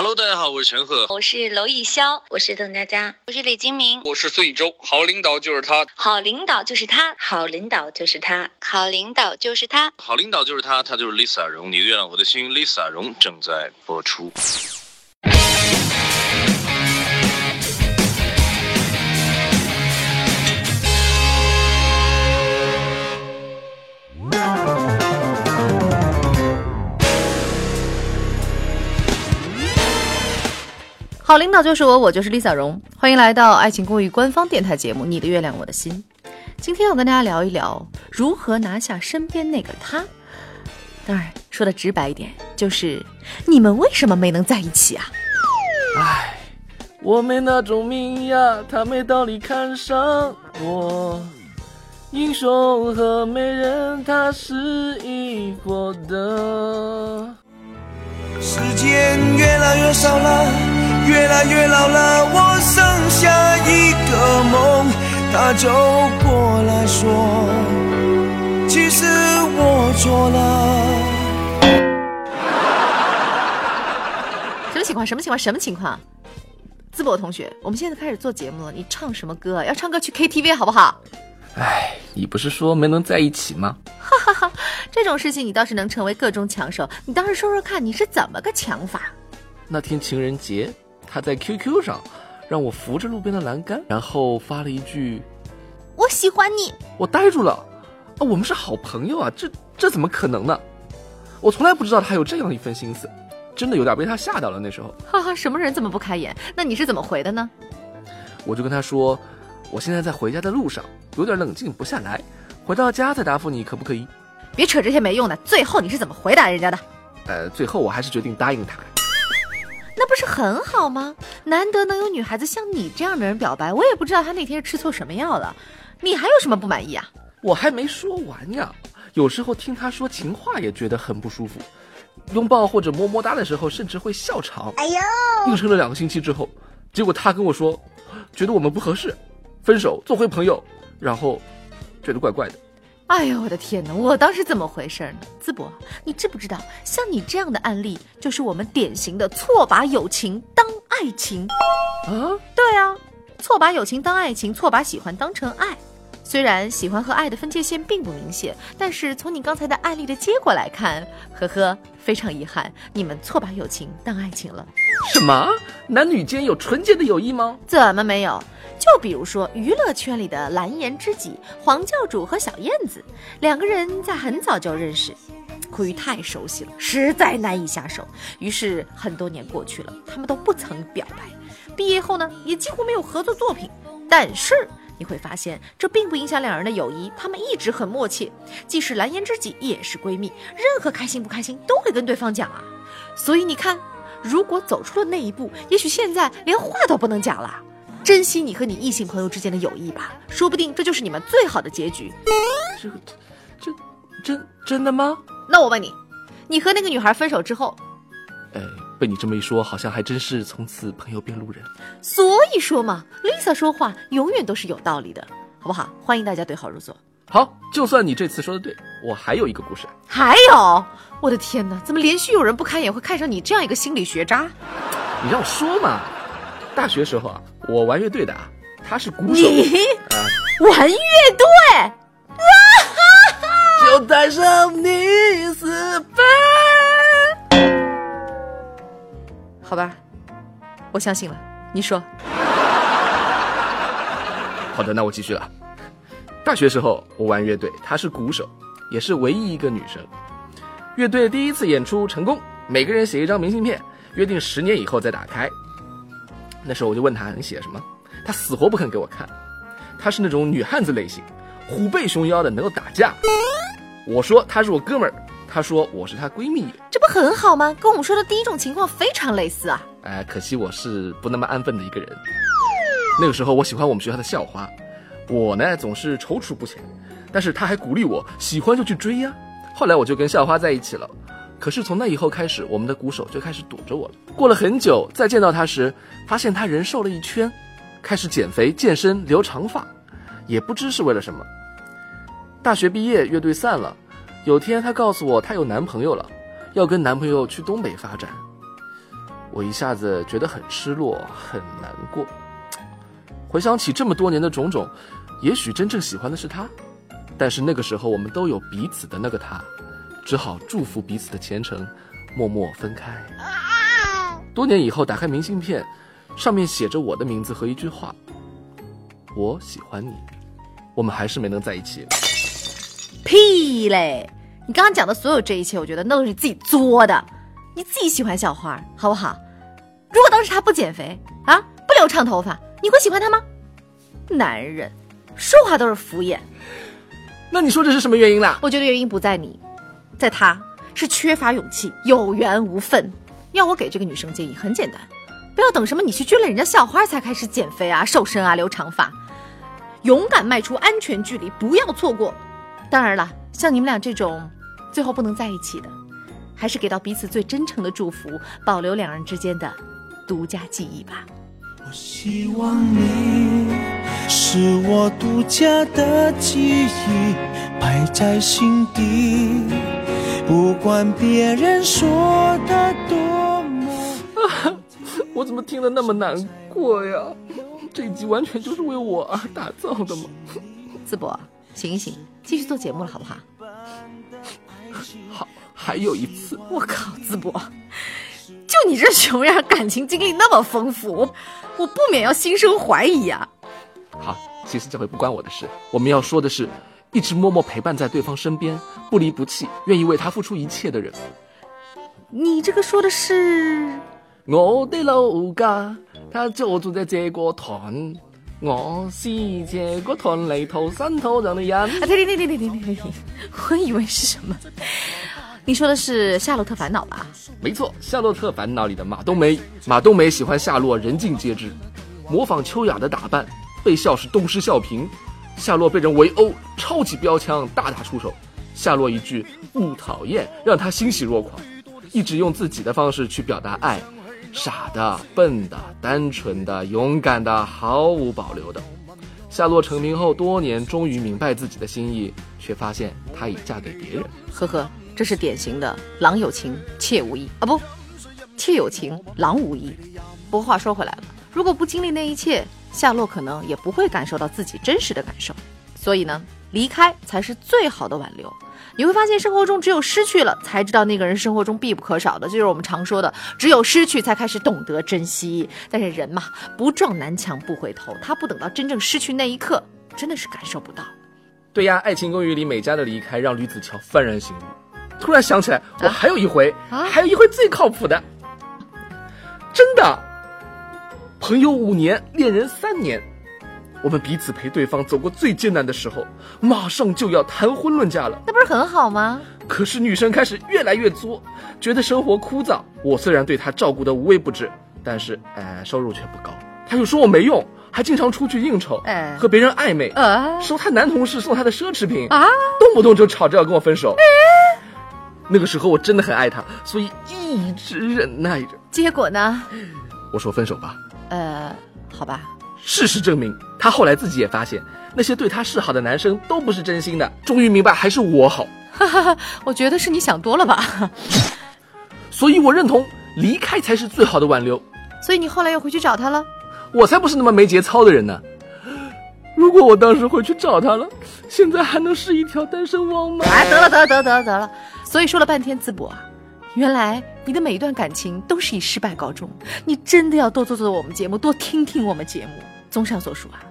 Hello，大家好，我是陈赫，我是娄艺潇，我是邓家佳，我是李金铭，我是孙艺洲。好领导就是他，好领导就是他，好领导就是他，好领导就是他，好领导就是他，他就是 Lisa 荣，你的月亮我的心，Lisa 荣正在播出。好领导就是我，我就是 Lisa 荣，欢迎来到爱情公寓官方电台节目《你的月亮我的心》。今天要跟大家聊一聊如何拿下身边那个他。当然，说的直白一点，就是你们为什么没能在一起啊？唉，我没那种命呀，他没道理看上我。英雄和美人，他是一伙的。时间越来越少了。越老了，我剩下一个梦，他就过来说，其实我错了。什么情况？什么情况？什么情况？淄博同学，我们现在开始做节目了，你唱什么歌？要唱歌去 KTV 好不好？哎，你不是说没能在一起吗？哈哈哈，这种事情你倒是能成为各中强手，你倒是说说看，你是怎么个强法？那天情人节。他在 QQ 上让我扶着路边的栏杆，然后发了一句：“我喜欢你。”我呆住了，啊，我们是好朋友啊，这这怎么可能呢？我从来不知道他有这样一份心思，真的有点被他吓到了。那时候，哈哈，什么人这么不开眼？那你是怎么回的呢？我就跟他说：“我现在在回家的路上，有点冷静不下来，回到家再答复你，可不可以？”别扯这些没用的。最后你是怎么回答人家的？呃，最后我还是决定答应他。那不是很好吗？难得能有女孩子像你这样的人表白，我也不知道她那天是吃错什么药了。你还有什么不满意啊？我还没说完呀。有时候听她说情话也觉得很不舒服，拥抱或者么么哒的时候甚至会笑场。哎呦！硬撑了两个星期之后，结果她跟我说，觉得我们不合适，分手做回朋友，然后觉得怪怪的。哎呦我的天哪！我当时怎么回事呢？淄博，你知不知道，像你这样的案例，就是我们典型的错把友情当爱情。啊，对啊，错把友情当爱情，错把喜欢当成爱。虽然喜欢和爱的分界线并不明显，但是从你刚才的案例的结果来看，呵呵，非常遗憾，你们错把友情当爱情了。什么？男女间有纯洁的友谊吗？怎么没有？就比如说娱乐圈里的蓝颜知己黄教主和小燕子，两个人在很早就认识，苦于太熟悉了，实在难以下手。于是很多年过去了，他们都不曾表白。毕业后呢，也几乎没有合作作品。但是你会发现，这并不影响两人的友谊，他们一直很默契，既是蓝颜知己，也是闺蜜，任何开心不开心都会跟对方讲啊。所以你看，如果走出了那一步，也许现在连话都不能讲了。珍惜你和你异性朋友之间的友谊吧，说不定这就是你们最好的结局。这，这，真真的吗？那我问你，你和那个女孩分手之后，哎，被你这么一说，好像还真是从此朋友变路人。所以说嘛，Lisa 说话永远都是有道理的，好不好？欢迎大家对号入座。好，就算你这次说的对，我还有一个故事。还有，我的天哪，怎么连续有人不开眼会看上你这样一个心理学渣？你让我说嘛。大学时候啊，我玩乐队的，他是鼓手。你玩乐队！就带上你私奔。好吧，我相信了。你说。好的，那我继续了。大学时候我玩乐队，她是鼓手，也是唯一一个女生。乐队第一次演出成功，每个人写一张明信片，约定十年以后再打开。那时候我就问他你写什么，他死活不肯给我看。他是那种女汉子类型，虎背熊腰的，能够打架。我说他是我哥们儿，他说我是他闺蜜，这不很好吗？跟我们说的第一种情况非常类似啊。哎，可惜我是不那么安分的一个人。那个时候我喜欢我们学校的校花，我呢总是踌躇不前，但是他还鼓励我喜欢就去追呀。后来我就跟校花在一起了。可是从那以后开始，我们的鼓手就开始躲着我了。过了很久，再见到他时，发现他人瘦了一圈，开始减肥健身留长发，也不知是为了什么。大学毕业，乐队散了。有天他告诉我，他有男朋友了，要跟男朋友去东北发展。我一下子觉得很失落，很难过。回想起这么多年的种种，也许真正喜欢的是他，但是那个时候我们都有彼此的那个他，只好祝福彼此的前程，默默分开。多年以后打开明信片，上面写着我的名字和一句话：“我喜欢你。”我们还是没能在一起。屁嘞！你刚刚讲的所有这一切，我觉得那都是你自己作的，你自己喜欢小花，好不好？如果当时他不减肥啊，不留长头发，你会喜欢他吗？男人说话都是敷衍。那你说这是什么原因啦？我觉得原因不在你，在他，是缺乏勇气，有缘无分。要我给这个女生建议，很简单，不要等什么你去追了人家校花才开始减肥啊、瘦身啊、留长发，勇敢迈出安全距离，不要错过。当然了，像你们俩这种最后不能在一起的，还是给到彼此最真诚的祝福，保留两人之间的独家记忆吧。我希望你是我独家的记忆，摆在心底，不管别人说的多么。我怎么听得那么难过呀？这一集完全就是为我而打造的嘛？淄博，醒一醒，继续做节目了，好不好？好，还有一次，我靠，淄博，就你这熊样，感情经历那么丰富，我我不免要心生怀疑啊。好，其实这回不关我的事。我们要说的是，一直默默陪伴在对方身边不离不弃愿意为他付出一切的人。你这个说的是？我的老家他就住在这个团我是这个团里头山头上的羊我以为是什么你说的是夏洛特烦恼吧没错夏洛特烦恼里的马冬梅马冬梅喜欢夏洛人尽皆知模仿秋雅的打扮被笑是东施效颦夏洛被人围殴，抄起标枪大打出手。夏洛一句“不讨厌”，让他欣喜若狂，一直用自己的方式去表达爱。傻的、笨的、单纯的、勇敢的，毫无保留的。夏洛成名后多年，终于明白自己的心意，却发现她已嫁给别人。呵呵，这是典型的“郎有情，妾无意”啊，不，妾有情，郎无意。不过话说回来了，如果不经历那一切，夏洛可能也不会感受到自己真实的感受。所以呢，离开才是最好的挽留。你会发现，生活中只有失去了，才知道那个人生活中必不可少的，就是我们常说的，只有失去才开始懂得珍惜。但是人嘛，不撞南墙不回头，他不等到真正失去那一刻，真的是感受不到。对呀，《爱情公寓》里美嘉的离开让吕子乔幡然醒悟，突然想起来，我还有一回，啊还有一回最靠谱的，真的，朋友五年，恋人三年。我们彼此陪对方走过最艰难的时候，马上就要谈婚论嫁了。那不是很好吗？可是女生开始越来越作，觉得生活枯燥。我虽然对她照顾得无微不至，但是哎，收入却不高。她又说我没用，还经常出去应酬，哎和别人暧昧，呃收她男同事送她的奢侈品，啊，动不动就吵着要跟我分手。那个时候我真的很爱她，所以一直忍耐着。结果呢？我说分手吧。呃，好吧，事实证明，她后来自己也发现，那些对她示好的男生都不是真心的。终于明白，还是我好。我觉得是你想多了吧。所以我认同离开才是最好的挽留。所以你后来又回去找他了？我才不是那么没节操的人呢。如果我当时回去找他了，现在还能是一条单身汪吗？哎，得了，得了，得了，得了，得了。所以说了半天，淄博啊，原来你的每一段感情都是以失败告终。你真的要多做做我们节目，多听听我们节目。综上所述啊，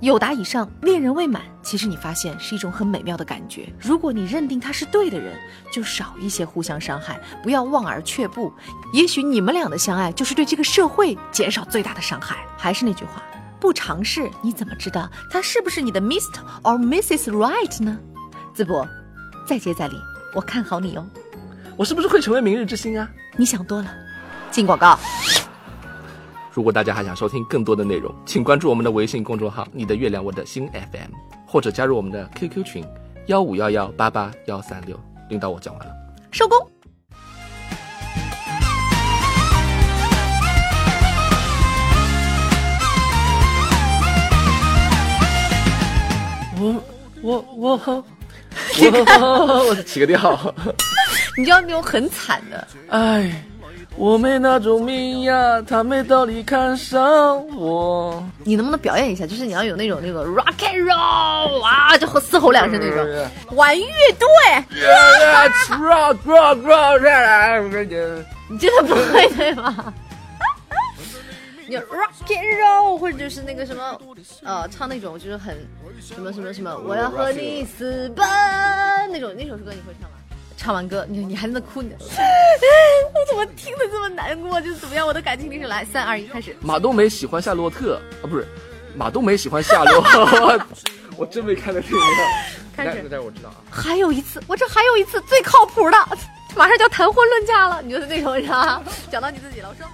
有达以上，恋人未满，其实你发现是一种很美妙的感觉。如果你认定他是对的人，就少一些互相伤害，不要望而却步。也许你们俩的相爱，就是对这个社会减少最大的伤害。还是那句话，不尝试你怎么知道他是不是你的 Mr. or Mrs. Right 呢？淄博，再接再厉，我看好你哦。我是不是会成为明日之星啊？你想多了。进广告。如果大家还想收听更多的内容，请关注我们的微信公众号“你的月亮我的心 FM”，或者加入我们的 QQ 群幺五幺幺八八幺三六。领导，我讲完了。收工。我我我我我起个调。你要那种很惨的，哎，我没那种命呀，他没道理看上我。你能不能表演一下？就是你要有那种那个 rock and roll 啊，就嘶吼两声那种。玩乐队，你真的不会对吗？你 rock and roll，或者就是那个什么，呃，唱那种就是很什么什么什么，我要和你私奔那种那首歌，你会唱吗？唱完歌，你你还在那哭，你 我怎么听得这么难过？就是怎么样？我的感情历史来，三二一，开始。马冬梅喜欢夏洛特啊，不是，马冬梅喜欢夏洛。我真没看到这个。开始，但是我知道啊。还有一次，我这还有一次最靠谱的，马上就要谈婚论嫁了。你就是那种人啊，讲到你自己了，我说。